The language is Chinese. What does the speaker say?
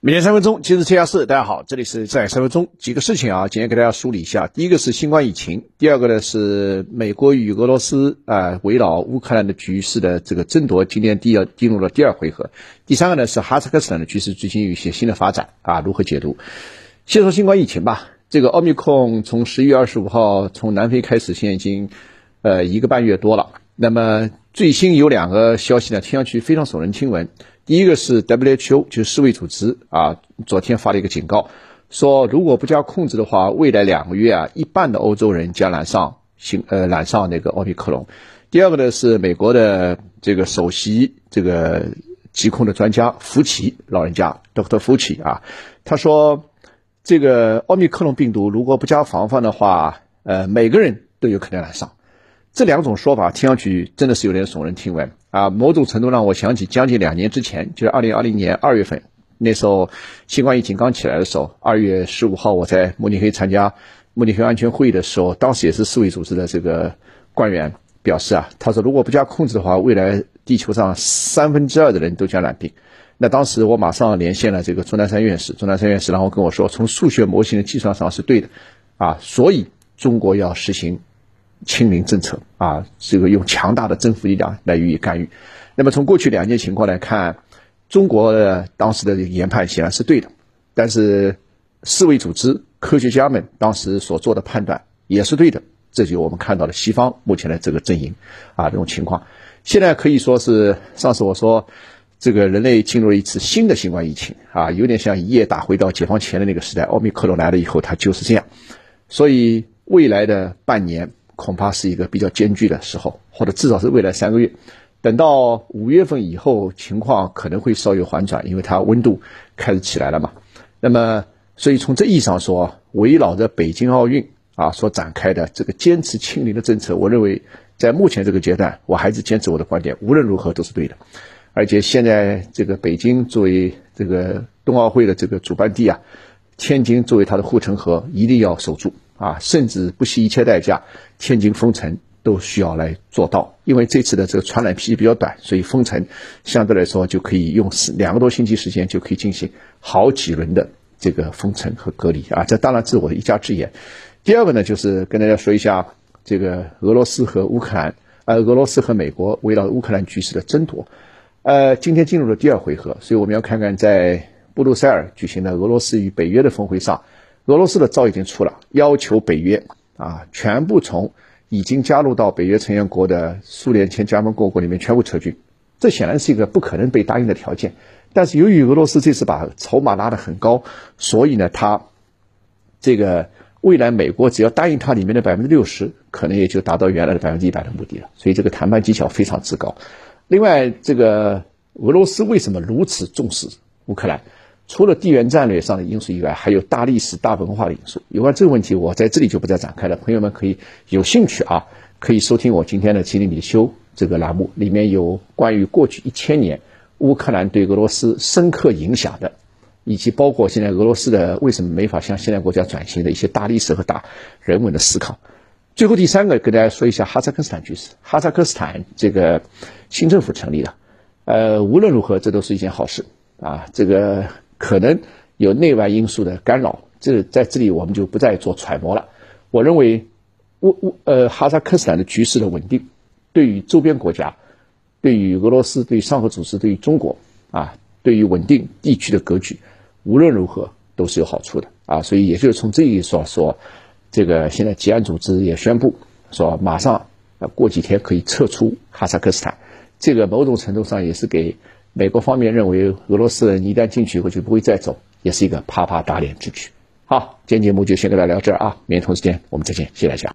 每天三分钟，今日这下事。大家好，这里是在三分钟几个事情啊，今天给大家梳理一下。第一个是新冠疫情，第二个呢是美国与俄罗斯啊围绕乌克兰的局势的这个争夺，今天第二进入了第二回合。第三个呢是哈萨克斯坦的局势最近有一些新的发展啊，如何解读？先说新冠疫情吧。这个奥密克戎从十一月二十五号从南非开始，现在已经呃一个半月多了。那么最新有两个消息呢，听上去非常耸人听闻。第一个是 WHO，就是世卫组织啊，昨天发了一个警告，说如果不加控制的话，未来两个月啊，一半的欧洲人将染上新呃染上那个奥密克戎。第二个呢是美国的这个首席这个疾控的专家福奇老人家 Dr. 福奇啊，他说这个奥密克戎病毒如果不加防范的话，呃，每个人都有可能染上。这两种说法听上去真的是有点耸人听闻啊！某种程度让我想起将近两年之前，就是二零二零年二月份，那时候新冠疫情刚起来的时候，二月十五号我在慕尼黑参加慕尼黑安全会议的时候，当时也是世卫组织的这个官员表示啊，他说如果不加控制的话，未来地球上三分之二的人都将染病。那当时我马上连线了这个钟南山院士，钟南山院士然后跟我说，从数学模型的计算上是对的啊，所以中国要实行。清零政策啊，这个用强大的政府力量来予以干预。那么从过去两件情况来看，中国的当时的研判显然是对的，但是世卫组织科学家们当时所做的判断也是对的。这就我们看到了西方目前的这个阵营啊这种情况。现在可以说是上次我说这个人类进入了一次新的新冠疫情啊，有点像一夜打回到解放前的那个时代。奥密克戎来了以后，它就是这样。所以未来的半年。恐怕是一个比较艰巨的时候，或者至少是未来三个月。等到五月份以后，情况可能会稍有缓转，因为它温度开始起来了嘛。那么，所以从这意义上说，围绕着北京奥运啊所展开的这个坚持清零的政策，我认为在目前这个阶段，我还是坚持我的观点，无论如何都是对的。而且现在这个北京作为这个冬奥会的这个主办地啊，天津作为它的护城河，一定要守住。啊，甚至不惜一切代价，天津封城都需要来做到。因为这次的这个传染期比较短，所以封城相对来说就可以用两个多星期时间就可以进行好几轮的这个封城和隔离啊。这当然是我的一家之言。第二个呢，就是跟大家说一下这个俄罗斯和乌克兰，呃，俄罗斯和美国围绕乌克兰局势的争夺。呃，今天进入了第二回合，所以我们要看看在布鲁塞尔举行的俄罗斯与北约的峰会上。俄罗斯的招已经出了，要求北约啊全部从已经加入到北约成员国的苏联前加盟共和国里面全部撤军。这显然是一个不可能被答应的条件。但是由于俄罗斯这次把筹码拉得很高，所以呢，他这个未来美国只要答应他里面的百分之六十，可能也就达到原来的百分之一百的目的了。所以这个谈判技巧非常之高。另外，这个俄罗斯为什么如此重视乌克兰？除了地缘战略上的因素以外，还有大历史、大文化的因素。有关这个问题，我在这里就不再展开了。朋友们可以有兴趣啊，可以收听我今天的《吉林米修》这个栏目，里面有关于过去一千年乌克兰对俄罗斯深刻影响的，以及包括现在俄罗斯的为什么没法向现代国家转型的一些大历史和大人文的思考。最后第三个，跟大家说一下哈萨克斯坦局势。哈萨克斯坦这个新政府成立了，呃，无论如何，这都是一件好事啊。这个。可能有内外因素的干扰，这在这里我们就不再做揣摩了。我认为，乌乌呃哈萨克斯坦的局势的稳定，对于周边国家，对于俄罗斯，对于上合组织，对于中国啊，对于稳定地区的格局，无论如何都是有好处的啊。所以，也就是从这一说说，这个现在吉安组织也宣布说，马上过几天可以撤出哈萨克斯坦，这个某种程度上也是给。美国方面认为，俄罗斯人一旦进去以后就不会再走，也是一个啪啪打脸之举。好，今天节目就先跟大家聊这儿啊，明天同时间我们再见，谢谢大家。